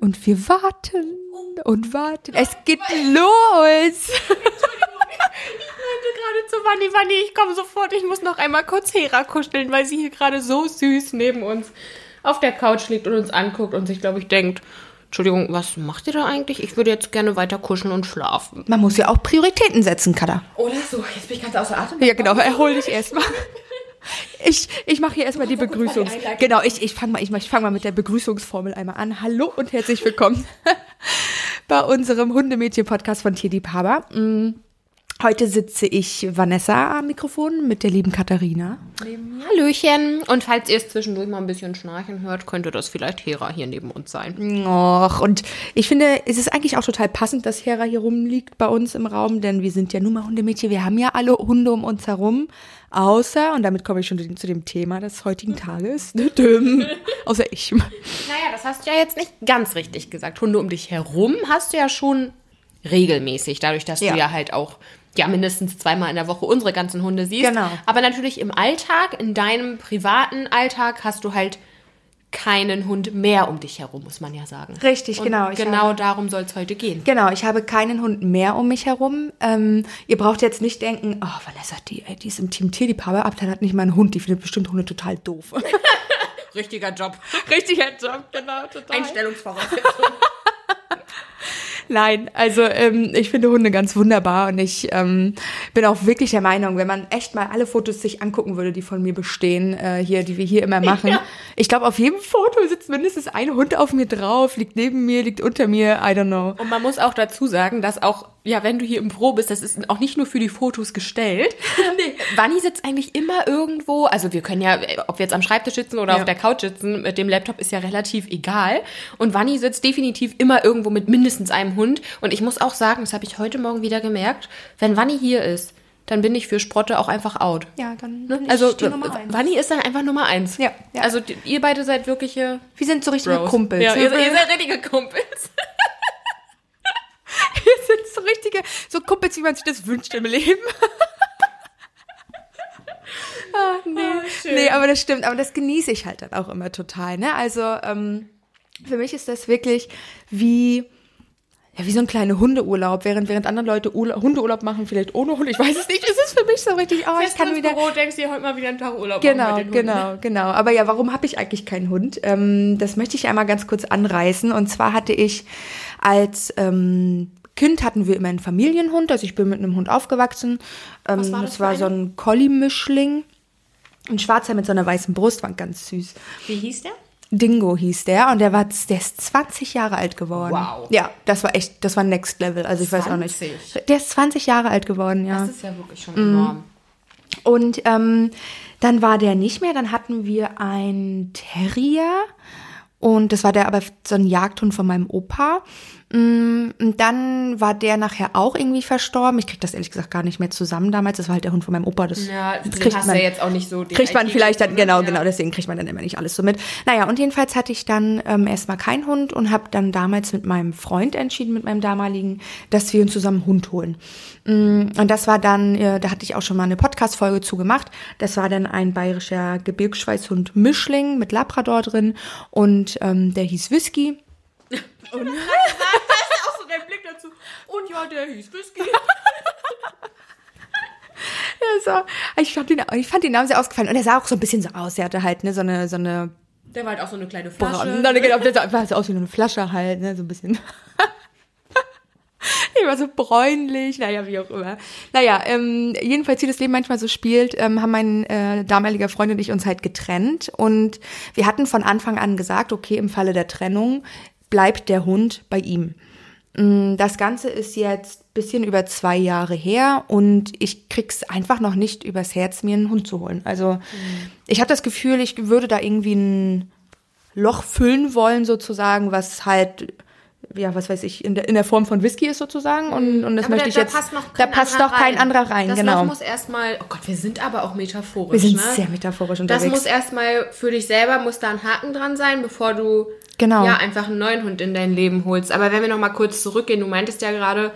Und wir warten und warten. Es geht los. gerade zu Wanni, Wanni, ich komme sofort. Ich muss noch einmal kurz Hera kuscheln, weil sie hier gerade so süß neben uns auf der Couch liegt und uns anguckt und sich, glaube ich, denkt, Entschuldigung, was macht ihr da eigentlich? Ich würde jetzt gerne weiter kuscheln und schlafen. Man muss ja auch Prioritäten setzen, Kada. Oder so, jetzt bin ich ganz außer Atem. Ja, genau, erhol dich erstmal. Ich, ich mache hier erstmal die Begrüßungs... Genau, ich, ich fange mal, ich, ich fang mal mit der Begrüßungsformel einmal an. Hallo und herzlich willkommen bei unserem Hundemädchen-Podcast von Tierliebhaber. Mm, Heute sitze ich Vanessa am Mikrofon mit der lieben Katharina. Hallöchen. Und falls ihr es zwischendurch mal ein bisschen schnarchen hört, könnte das vielleicht Hera hier neben uns sein. Och, und ich finde, es ist eigentlich auch total passend, dass Hera hier rumliegt bei uns im Raum, denn wir sind ja nun mal Hundemädchen. Wir haben ja alle Hunde um uns herum. Außer, und damit komme ich schon zu dem Thema des heutigen Tages, außer ich. Naja, das hast du ja jetzt nicht ganz richtig gesagt. Hunde um dich herum hast du ja schon regelmäßig, dadurch, dass ja. du ja halt auch ja mindestens zweimal in der Woche unsere ganzen Hunde siehst. Genau. Aber natürlich im Alltag, in deinem privaten Alltag, hast du halt keinen Hund mehr um dich herum, muss man ja sagen. Richtig, Und genau. genau habe, darum soll es heute gehen. Genau, ich habe keinen Hund mehr um mich herum. Ähm, ihr braucht jetzt nicht denken, oh, Vanessa, die, die ist im Team Tierliebhaber, aber dann hat nicht mal einen Hund, die findet bestimmt Hunde total doof. Richtiger Job. Richtiger Job, genau, total. Einstellungsvoraussetzung. Nein, also ähm, ich finde Hunde ganz wunderbar und ich ähm, bin auch wirklich der Meinung, wenn man echt mal alle Fotos sich angucken würde, die von mir bestehen, äh, hier, die wir hier immer machen. Ja. Ich glaube, auf jedem Foto sitzt mindestens ein Hund auf mir drauf, liegt neben mir, liegt unter mir, I don't know. Und man muss auch dazu sagen, dass auch ja, wenn du hier im Büro bist, das ist auch nicht nur für die Fotos gestellt. nee. Wanni sitzt eigentlich immer irgendwo, also wir können ja, ob wir jetzt am Schreibtisch sitzen oder ja. auf der Couch sitzen, mit dem Laptop ist ja relativ egal. Und Wanni sitzt definitiv immer irgendwo mit mindestens einem Hund. Und ich muss auch sagen, das habe ich heute Morgen wieder gemerkt, wenn Wanni hier ist, dann bin ich für Sprotte auch einfach out. Ja, dann ne? also Wanni ist dann einfach Nummer eins. Ja, ja. Also ihr beide seid wirkliche. Wir sind so richtige Bros. Kumpels. Ja, ihr, ihr seid richtige Kumpels. Wir sind so richtige, so Kumpels, wie man sich das wünscht im Leben. ah, nee. Oh, nee, aber das stimmt. Aber das genieße ich halt dann auch immer total. Ne? Also ähm, für mich ist das wirklich wie ja, wie so ein kleiner Hundeurlaub, während, während andere Leute Urla Hundeurlaub machen, vielleicht ohne Hund. Ich weiß es nicht. Es ist für mich so richtig, oh, ich kann wieder. Büro denkst du heute mal wieder einen Tag Urlaub Genau, mit den genau, genau. Aber ja, warum habe ich eigentlich keinen Hund? Ähm, das möchte ich einmal ganz kurz anreißen. Und zwar hatte ich als ähm, Kind hatten wir immer einen Familienhund, also ich bin mit einem Hund aufgewachsen. Ähm, Was war das, das war so ein Collie-Mischling. Ein schwarzer mit so einer weißen Brust, war ganz süß. Wie hieß der? Dingo hieß der und der war, der ist 20 Jahre alt geworden. Wow. Ja, das war echt, das war Next Level. Also ich 20. weiß auch nicht. Der ist 20 Jahre alt geworden, ja. Das ist ja wirklich schon enorm. Und ähm, dann war der nicht mehr. Dann hatten wir ein Terrier und das war der aber so ein Jagdhund von meinem Opa. Mm, und dann war der nachher auch irgendwie verstorben. Ich krieg das ehrlich gesagt gar nicht mehr zusammen damals. Das war halt der Hund von meinem Opa. Das ja, das kriegt man ja jetzt auch nicht so. Kriegt man vielleicht dann, genau, ja. genau, deswegen kriegt man dann immer nicht alles so mit. Naja, und jedenfalls hatte ich dann ähm, erstmal keinen Hund und habe dann damals mit meinem Freund entschieden, mit meinem damaligen, dass wir uns zusammen einen Hund holen. Mm, und das war dann, äh, da hatte ich auch schon mal eine Podcast-Folge zu gemacht. Das war dann ein bayerischer Gebirgsschweißhund Mischling mit Labrador drin und ähm, der hieß Whisky. Und das ist auch so der Blick dazu. Und ja, der hieß Whisky. ja, so. Ich fand, den, ich fand den Namen sehr ausgefallen. Und er sah auch so ein bisschen so aus. Er hatte halt ne, so eine, so eine der war halt auch so eine kleine Flasche. Nein, genau, der sah aus wie eine Flasche halt, ne, so ein bisschen. ich war so bräunlich, naja, wie auch immer. Naja, ähm, jedenfalls, wie das Leben manchmal so spielt, ähm, haben mein äh, damaliger Freund und ich uns halt getrennt. Und wir hatten von Anfang an gesagt, okay, im Falle der Trennung bleibt der Hund bei ihm. Mm, das Ganze ist jetzt bisschen über zwei Jahre her und ich krieg's einfach noch nicht übers Herz, mir einen Hund zu holen. Also mhm. ich habe das Gefühl, ich würde da irgendwie ein Loch füllen wollen, sozusagen, was halt ja, was weiß ich, in der, in der Form von Whisky ist sozusagen. Und, und das aber möchte da, ich jetzt. Da passt, noch da passt doch kein anderer rein, das genau. Das muss erstmal, oh Gott, wir sind aber auch metaphorisch. Wir sind ne? sehr metaphorisch unterwegs. Das muss erstmal für dich selber, muss da ein Haken dran sein, bevor du genau. ja einfach einen neuen Hund in dein Leben holst. Aber wenn wir nochmal kurz zurückgehen, du meintest ja gerade,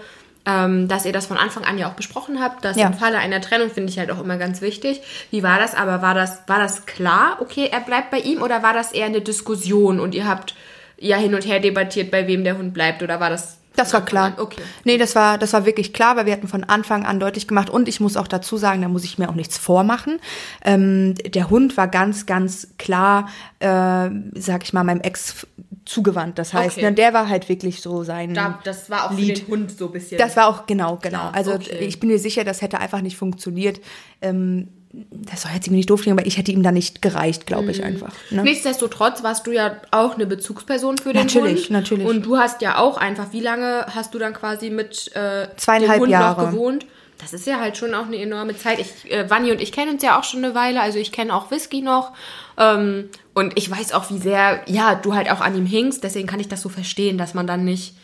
ähm, dass ihr das von Anfang an ja auch besprochen habt, dass ja. im Falle einer Trennung finde ich halt auch immer ganz wichtig. Wie war das? Aber war das, war das klar, okay, er bleibt bei ihm oder war das eher eine Diskussion und ihr habt ja hin und her debattiert, bei wem der Hund bleibt oder war das das war klar. Okay. Nee, das war, das war wirklich klar, weil wir hatten von Anfang an deutlich gemacht und ich muss auch dazu sagen, da muss ich mir auch nichts vormachen. Ähm, der Hund war ganz, ganz klar, äh, sag ich mal, meinem Ex zugewandt. Das heißt, Okay. ne, der war halt wirklich so sein. Da, das war auch Lied. für den Hund so ein bisschen. Das war auch genau, genau. Klar, also okay. ich bin mir sicher, das hätte einfach nicht funktioniert. Ähm, das soll jetzt irgendwie nicht doof klingen, aber ich hätte ihm da nicht gereicht, glaube Mhm. ich einfach. Ne? Nichtsdestotrotz warst du ja auch eine Bezugsperson für den Natürlich, Hund. natürlich. Und du hast ja auch einfach, wie lange hast du dann quasi mit äh, Zweieinhalb dem Hund Jahre. noch gewohnt? Das ist ja halt schon auch eine enorme Zeit. Ich, äh, Vanni und ich kennen uns ja auch schon eine Weile, also ich kenne auch Whisky noch. Ähm, und ich weiß auch, wie sehr, ja, du halt auch an ihm hingst. Deswegen kann ich das so verstehen, dass man dann nicht,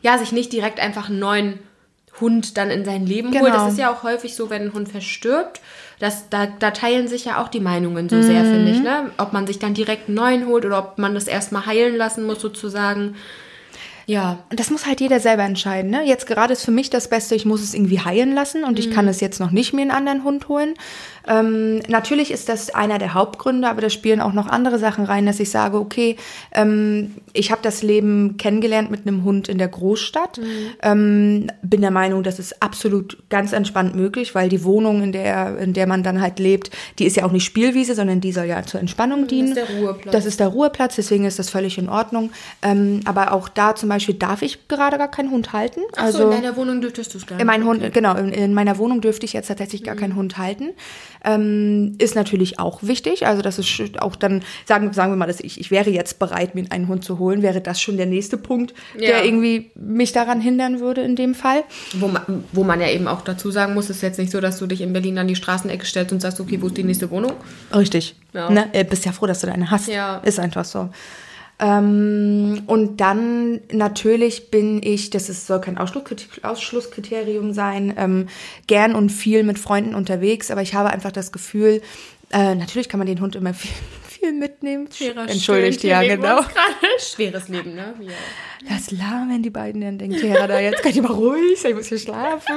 ja, sich nicht direkt einfach einen neuen Hund dann in sein Leben holt. Genau. Das ist ja auch häufig so, wenn ein Hund verstirbt. Das, da, da teilen sich ja auch die Meinungen so sehr, finde Mhm. ich. Ne? Ob man sich dann direkt einen neuen holt oder ob man das erstmal heilen lassen muss, sozusagen. Ja. Und das muss halt jeder selber entscheiden. Ne? Jetzt gerade ist für mich das Beste, ich muss es irgendwie heilen lassen und ich Mhm. kann es jetzt noch nicht mir einen anderen Hund holen. Ähm, natürlich ist das einer der Hauptgründe, aber da spielen auch noch andere Sachen rein, dass ich sage, okay, ähm, ich habe das Leben kennengelernt mit einem Hund in der Großstadt. Mhm. Ähm, bin der Meinung, das ist absolut ganz entspannt möglich, weil die Wohnung, in der, in der man dann halt lebt, die ist ja auch nicht Spielwiese, sondern die soll ja zur Entspannung dienen. der Ruheplatz. Das ist der Ruheplatz, deswegen ist das völlig in Ordnung. Ähm, aber auch da zum Beispiel darf ich gerade gar keinen Hund halten. Ach also so, in deiner Wohnung dürftest du es gar in meinen nicht. Hund, genau, in, in meiner Wohnung dürfte ich jetzt tatsächlich Mhm. gar keinen Hund halten. Ähm, ist natürlich auch wichtig. Also das ist auch dann, sagen, sagen wir mal, dass ich, ich wäre jetzt bereit, mir einen Hund zu holen, wäre das schon der nächste Punkt, Ja. der irgendwie mich daran hindern würde in dem Fall. Wo man, wo man ja eben auch dazu sagen muss, ist jetzt nicht so, dass du dich in Berlin an die Straßenecke stellst und sagst, okay, wo ist die nächste Wohnung? Richtig. Ja. Ne? Äh, bist ja froh, dass du deine hast. Ja. Ist einfach so. Ähm, und dann natürlich bin ich, das ist, soll kein Ausschlusskriterium, sein, ähm, gern und viel mit Freunden unterwegs, aber ich habe einfach das Gefühl, äh, natürlich kann man den Hund immer viel, viel mitnehmen. Entschuldigt, ja, genau. Schweres Leben, ne? Ja. Lass lahm, wenn die beiden dann denken, ja, da jetzt kann ich mal ruhig sein, ich muss hier schlafen.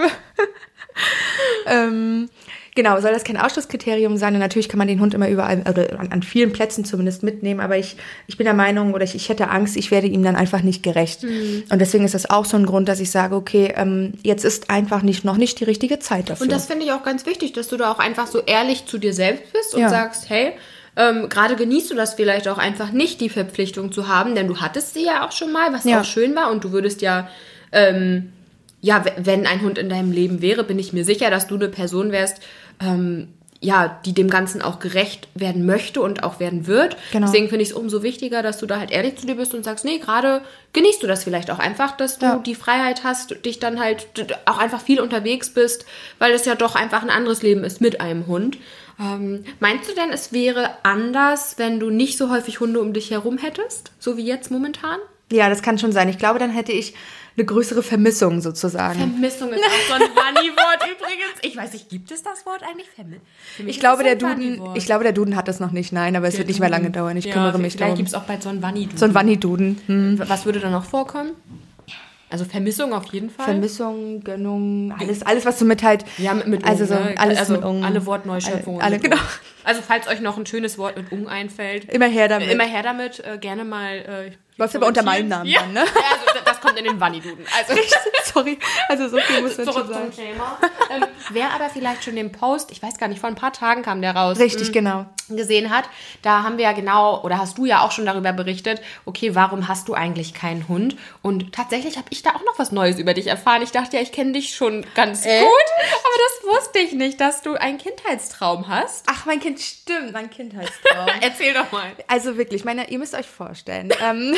ähm, genau, soll das kein Ausschlusskriterium sein? Und natürlich kann man den Hund immer überall, oder an, an vielen Plätzen zumindest mitnehmen, aber ich, ich bin der Meinung, oder ich, ich hätte Angst, ich werde ihm dann einfach nicht gerecht. Und deswegen ist das auch so ein Grund, dass ich sage, okay, ähm, jetzt ist einfach nicht, noch nicht die richtige Zeit dafür. Und das finde ich auch ganz wichtig, dass du da auch einfach so ehrlich zu dir selbst bist und Ja. sagst, hey, ähm, gerade genießt du das vielleicht auch einfach nicht, die Verpflichtung zu haben, denn du hattest sie ja auch schon mal, was Ja. auch schön war und du würdest ja, ähm, ja, wenn ein Hund in deinem Leben wäre, bin ich mir sicher, dass du eine Person wärst, ähm, ja, die dem Ganzen auch gerecht werden möchte und auch werden wird. Genau. Deswegen finde ich es umso wichtiger, dass du da halt ehrlich zu dir bist und sagst, nee, gerade genießt du das vielleicht auch einfach, dass du Ja. die Freiheit hast, dich dann halt auch einfach viel unterwegs bist, weil es ja doch einfach ein anderes Leben ist mit einem Hund. Ähm, meinst du denn, es wäre anders, wenn du nicht so häufig Hunde um dich herum hättest, so wie jetzt momentan? ja, das kann schon sein. Ich glaube, dann hätte ich eine größere Vermissung sozusagen. Vermissung ist auch so ein Bunny-Wort übrigens. Ich weiß nicht, gibt es das Wort eigentlich? Vermi Ich glaube, der Duden, ich glaube, der Duden hat das noch nicht, nein, aber es wird nicht mehr lange dauern. Ich kümmere mich Vielleicht darum. gibt es auch bald so ein Bunny-Duden. So ein Wanni-Duden. Hm. Was würde da noch vorkommen? Also Vermissung auf jeden Fall. Vermissung, Gönnung, alles, alles, was du mit halt. Ja, mit, mit also Ung, so, ne? alles also mit Ung. alle Wortneuschöpfungen. Alle, mit genau. Also falls euch noch ein schönes Wort mit Ung einfällt, Immer her damit. immer her damit, äh, gerne mal. Äh, Läuft aber unter meinem. Namen ja. dann, ne? Ja, also das kommt in den Bunny-Duden. Also Sorry, also so viel muss zum Thema. ähm, wer aber vielleicht schon den Post, ich weiß gar nicht, vor ein paar Tagen kam der raus. Richtig, genau. gesehen hat, da haben wir ja genau, oder hast du ja auch schon darüber berichtet, okay, warum hast du eigentlich keinen Hund? Und tatsächlich habe ich da auch noch was Neues über dich erfahren. Ich dachte ja, ich kenne dich schon ganz gut, aber das wusste ich nicht, dass du einen Kindheitstraum hast. Ach, mein Kind, stimmt, mein Kindheitstraum. Erzähl doch mal. also wirklich, meine, ihr müsst euch vorstellen. Ähm,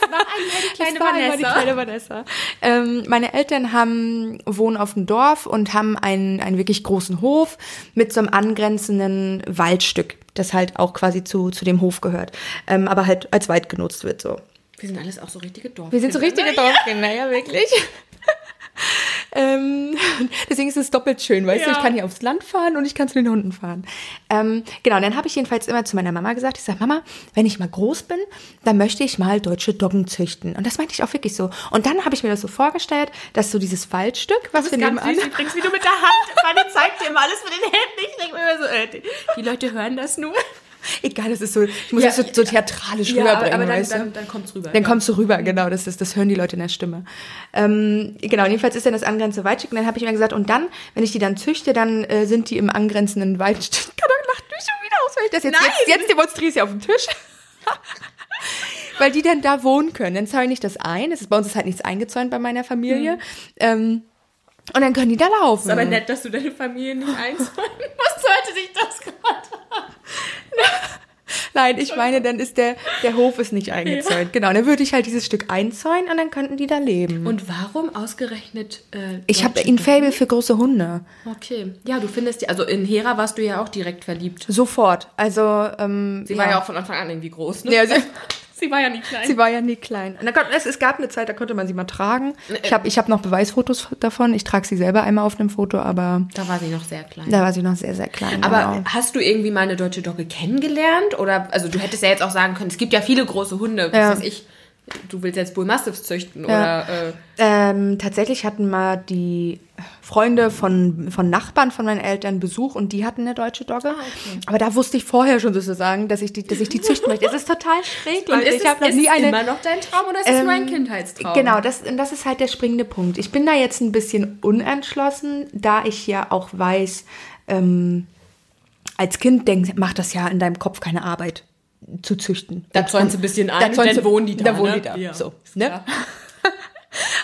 Es war einmal die kleine einmal die Vanessa. kleine Vanessa. Ähm, meine Eltern haben, wohnen auf dem Dorf und haben einen, einen wirklich großen Hof mit so einem angrenzenden Waldstück, das halt auch quasi zu, zu dem Hof gehört, ähm, aber halt als Wald genutzt wird so. Wir sind alles auch so richtige Dorf. Wir sind so richtige Dorfkinder, ja, wirklich. Ähm, deswegen ist es doppelt schön, weißt du, Ja. ich kann hier aufs Land fahren und ich kann zu den Hunden fahren. Ähm, genau, dann habe ich jedenfalls immer zu meiner Mama gesagt, ich sage, Mama, wenn ich mal groß bin, dann möchte ich mal deutsche Doggen züchten. Und das meinte ich auch wirklich so. Und dann habe ich mir das so vorgestellt, dass so dieses Waldstück, was wir nebenan... übrigens, wie du mit der Hand, Fanny zeigt dir immer alles mit den Händen. Ich denke mir immer so, äh, die Leute hören das nur. Egal, das ist so, ich muss Ja, das so, so theatralisch rüberbringen, aber dann, weißt du? dann, dann kommt's rüber. Dann ja. kommst du rüber, genau, das, ist, das hören die Leute in der Stimme. Ähm, genau, jedenfalls ist dann das angrenzende Waldstück und dann habe ich mir gesagt, und dann, wenn ich die dann züchte, dann äh, sind die im angrenzenden Waldstück. Kann doch lacht mich schon wieder aus, weil ich das jetzt, jetzt, jetzt demonstriere ich sie auf dem Tisch. weil die dann da wohnen können. Dann zäune ich das ein. Das ist, bei uns ist halt nichts eingezäunt bei meiner Familie. Ähm, und dann können die da laufen. Ist aber nett, dass du deine Familie nicht einzahlen musst. Sollte sich das gerade. Nein, ich meine, dann ist der, der Hof ist nicht eingezäunt. Genau, dann würde ich halt dieses Stück einzäunen und dann könnten die da leben. Und warum ausgerechnet? Äh, ich habe ein? Fable für große Hunde. Okay. Ja, du findest die. Also in Hera warst du ja auch direkt verliebt. Sofort. Also, ähm, Sie war ja auch von Anfang an irgendwie groß, ne? Ja, sie, Sie war ja nie klein. sie war ja nie klein. Und dann es, es gab eine Zeit, da konnte man sie mal tragen. Ich habe ich hab noch Beweisfotos davon. Ich trage sie selber einmal auf einem Foto, aber da war sie noch sehr klein. da war sie noch sehr, sehr klein. Aber genau. hast du irgendwie mal eine deutsche Dogge kennengelernt? Oder, also du hättest ja jetzt auch sagen können, es gibt ja viele große Hunde, was Ja. weiß ich. Du willst jetzt Bull Mastiffs züchten Ja. oder äh, Ähm, tatsächlich hatten mal die Freunde von, von Nachbarn von meinen Eltern Besuch und die hatten eine deutsche Dogge. Aber da wusste ich vorher schon sozusagen, dass ich die, dass ich die züchten möchte. Es ist total schräg. Und ist ich habe noch nie es eine. immer noch dein Traum oder ist es nur ein Ähm, Kindheitstraum? Genau, das, und das ist halt der springende Punkt. Ich bin da jetzt ein bisschen unentschlossen, da ich ja auch weiß, ähm, als Kind denk, macht das ja in deinem Kopf keine Arbeit zu züchten. Da zäunst du ein bisschen ein Da dann wohnen die da. da wohnen ne? die da, Ja. so, ne?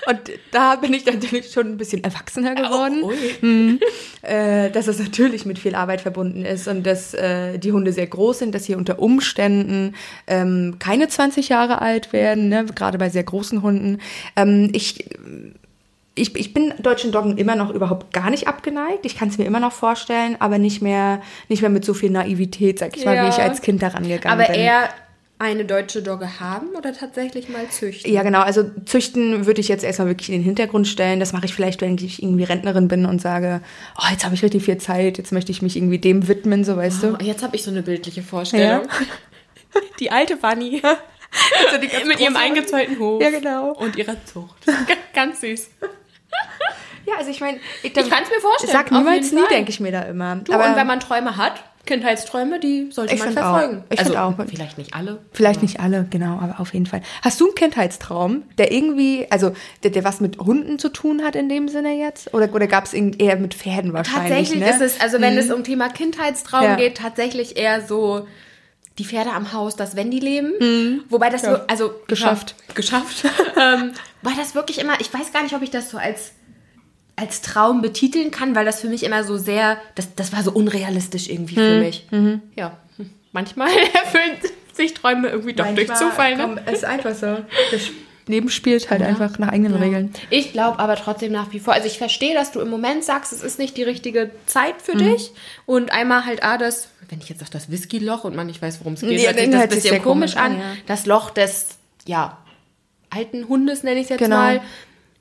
Und da bin ich natürlich schon ein bisschen erwachsener geworden. Oh, ui. äh, dass es natürlich mit viel Arbeit verbunden ist und dass äh, die Hunde sehr groß sind, dass sie unter Umständen ähm, keine 20 Jahre alt werden, ne? gerade bei sehr großen Hunden. Ähm, ich, ich, ich bin deutschen Doggen immer noch überhaupt gar nicht abgeneigt. Ich kann es mir immer noch vorstellen, aber nicht mehr, nicht mehr mit so viel Naivität, sag ich mal, Ja. wie ich als Kind daran gegangen Aber bin. eher eine deutsche Dogge haben oder tatsächlich mal züchten? Ja, genau. Also züchten würde ich jetzt erstmal wirklich in den Hintergrund stellen. Das mache ich vielleicht, wenn ich irgendwie Rentnerin bin und sage, oh, jetzt habe ich richtig viel Zeit, jetzt möchte ich mich irgendwie dem widmen, so weißt du. Oh, jetzt habe ich so eine bildliche Vorstellung. Die alte Bunny So die ganz mit ihrem eingezäunten Hof Ja, genau. und ihrer Zucht. Ganz süß. Ja, also ich meine, ich, Ich kann's mir vorstellen, Sag niemals nie, denke ich mir da immer. Du, und wenn man Träume hat, Kindheitsträume, die sollte Ich man find auch. verfolgen. Ich also, auch. Vielleicht nicht alle. Vielleicht nicht alle, genau, aber auf jeden Fall. Hast du einen Kindheitstraum, der irgendwie, also der, der was mit Hunden zu tun hat in dem Sinne jetzt? Oder, oder gab es eher mit Pferden wahrscheinlich? Tatsächlich ne? ist es, also wenn es um Thema Kindheitstraum Ja. geht, tatsächlich eher so die Pferde am Haus, das wenn die leben. Wobei das, wir- also Mhm. Geschafft. geschafft. ähm, weil das wirklich immer, ich weiß gar nicht, ob ich das so als als Traum betiteln kann, weil das für mich immer so sehr, das, das war so unrealistisch irgendwie Mhm. für mich. Ja, manchmal erfüllen sich Träume irgendwie doch durch Manchmal, Zufall. Ne? komm, es ist einfach so. Leben spielt halt einfach nach eigenen Regeln. Ich glaube aber trotzdem nach wie vor, also ich verstehe, dass du im Moment sagst, es ist nicht die richtige Zeit für Mhm. dich. Und einmal halt, ah, das, wenn ich jetzt sage, das Whisky-Loch und man nicht weiß, worum es geht, Nee, hört sich das ein bisschen komisch an. an, ja. Das Loch des, ja, alten Hundes nenne ich es jetzt Genau. mal.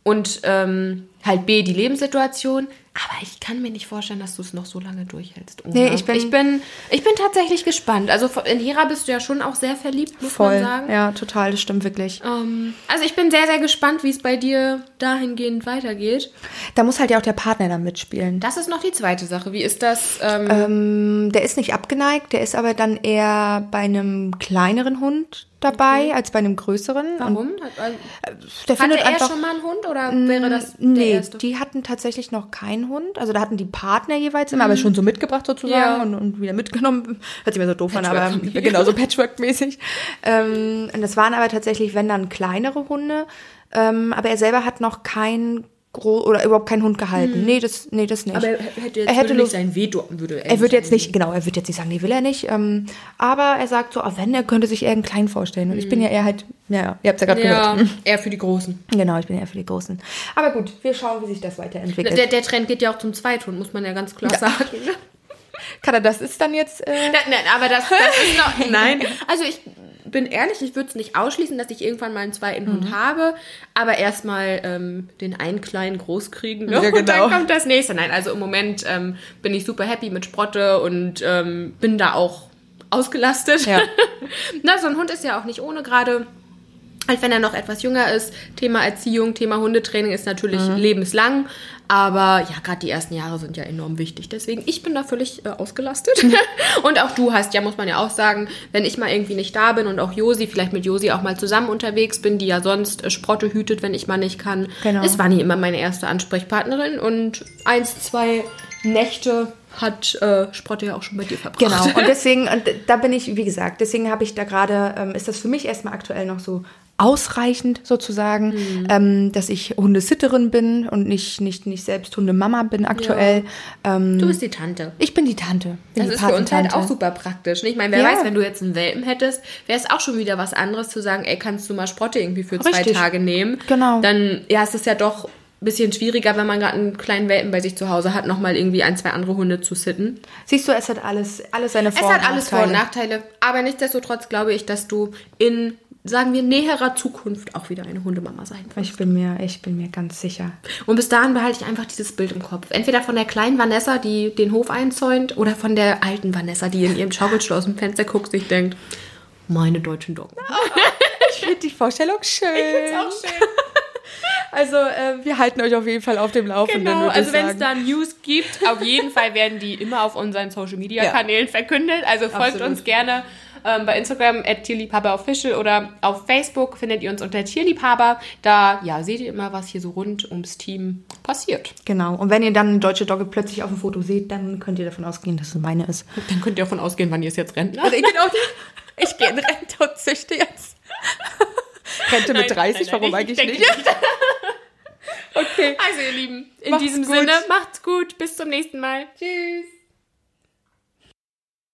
Und ähm, halt B, die Lebenssituation. Aber ich kann mir nicht vorstellen, dass du es noch so lange durchhältst. Ohne. Nee, ich bin- ich bin, ich bin tatsächlich gespannt. Also in Hera bist du ja schon auch sehr verliebt, muss Voll. man sagen. Ja, total, das stimmt wirklich. Ähm, also ich bin sehr, sehr gespannt, wie es bei dir dahingehend weitergeht. Da muss halt ja auch der Partner dann mitspielen. Das ist noch die zweite Sache. Wie ist das? Ähm, Ähm, der ist nicht abgeneigt, der ist aber dann eher bei einem kleineren Hund dabei als bei einem größeren. Warum? Also, der hatte er einfach. schon mal einen Hund oder wäre das der Nee, erste? die hatten tatsächlich noch keinen Hund. Also da hatten die Partner jeweils immer, aber schon so mitgebracht sozusagen Mhm. Ja. und, und wieder mitgenommen. Hört sich mir so doof an, aber genau, so Patchwork-mäßig. Ähm, und das waren aber tatsächlich, wenn dann kleinere Hunde. Ähm, aber er selber hat noch keinen gro oder überhaupt keinen Hund gehalten. Nee, das, nee, das nicht. Mhm. Aber er hätte jetzt Er hätte würde nicht sein Veto würde Er wird jetzt nicht, genau, er wird jetzt nicht sagen, nee, will er nicht. Ähm, aber er sagt so, ah, wenn, er könnte sich eher einen kleinen vorstellen. Und ich bin ja eher halt, ja, ihr habt ja gerade Mhm. Ja, gehört. eher für die Großen. Genau, ich bin eher für die Großen. Aber gut, wir schauen, wie sich das weiterentwickelt. Der, der Trend geht ja auch zum Zweithund, muss man ja ganz klar sagen. Kada, das ist dann jetzt. Äh, Nein, nein, aber das, das ist noch. Nein. Also ich bin ehrlich, ich würde es nicht ausschließen, dass ich irgendwann mal einen zweiten Mhm. Hund habe, aber erstmal ähm, den einen kleinen groß kriegen. Ne? Ja, Und genau. dann kommt das nächste. Nein, also im Moment ähm, bin ich super happy mit Sprotte und ähm, bin da auch ausgelastet. Ja. Na, so ein Hund ist ja auch nicht ohne gerade. Halt, wenn er noch etwas jünger ist, Thema Erziehung, Thema Hundetraining ist natürlich lebenslang. Aber ja, gerade die ersten Jahre sind ja enorm wichtig. Deswegen, ich bin da völlig äh, ausgelastet. und auch du hast ja, muss man ja auch sagen, wenn ich mal irgendwie nicht da bin und auch Josi, vielleicht mit Josi auch mal zusammen unterwegs bin, die ja sonst äh, Sprotte hütet, wenn ich mal nicht kann, Genau. ist Wanni immer meine erste Ansprechpartnerin. Und eins, zwei Nächte hat äh, Sprotte ja auch schon bei dir verbracht. Genau, und deswegen, und da bin ich, wie gesagt, deswegen habe ich da gerade, ähm, ist das für mich erstmal aktuell noch so ausreichend sozusagen, Mhm. ähm, dass ich Hundesitterin bin und nicht, nicht, nicht selbst Hundemama bin aktuell. Ähm, Du bist die Tante. ich bin die Tante. Bin Das die ist für uns halt auch super praktisch. ne? Ich meine, wer Ja. weiß, wenn du jetzt einen Welpen hättest, wäre es auch schon wieder was anderes zu sagen, ey, kannst du mal Sprotte irgendwie für zwei Richtig. Tage nehmen? Genau. Dann, ja, es ist ja doch ein bisschen schwieriger, wenn man gerade einen kleinen Welpen bei sich zu Hause hat, nochmal irgendwie ein, zwei andere Hunde zu sitten. Siehst du, es hat alles, alles seine Es Vor- und hat alles Vor- und Nachteile. Nachteile. Aber nichtsdestotrotz glaube ich, dass du in, sagen wir, näherer Zukunft auch wieder eine Hundemama sein wirst. Ich bin mir, ich bin mir ganz sicher. Und bis dahin behalte ich einfach dieses Bild im Kopf. Entweder von der kleinen Vanessa, die den Hof einzäunt, oder von der alten Vanessa, die in ihrem Schaukelstuhl aus dem Fenster guckt, sich denkt, meine deutschen Doggen. Ich finde die Vorstellung schön. auch schön. Also, äh, wir halten euch auf jeden Fall auf dem Laufenden. Genau, ich also wenn es da News gibt, auf jeden Fall werden die immer auf unseren Social Media Kanälen verkündet. Also folgt Absolut. uns gerne ähm, bei Instagram at tierliebhaberofficial oder auf Facebook findet ihr uns unter Tierliebhaber. Da ja, seht ihr immer, was hier so rund ums Team passiert. Genau. Und wenn ihr dann eine deutsche Dogge plötzlich auf dem Foto seht, dann könnt ihr davon ausgehen, dass es meine ist. Dann könnt ihr davon ausgehen, wann ihr es jetzt rennt. Also ich, genau, ich gehe in Rente und züchte jetzt. Rente mit 30, warum eigentlich denke nicht? Okay. Also ihr Lieben, in Macht's diesem gut. Sinne, macht's gut, bis zum nächsten Mal. Tschüss.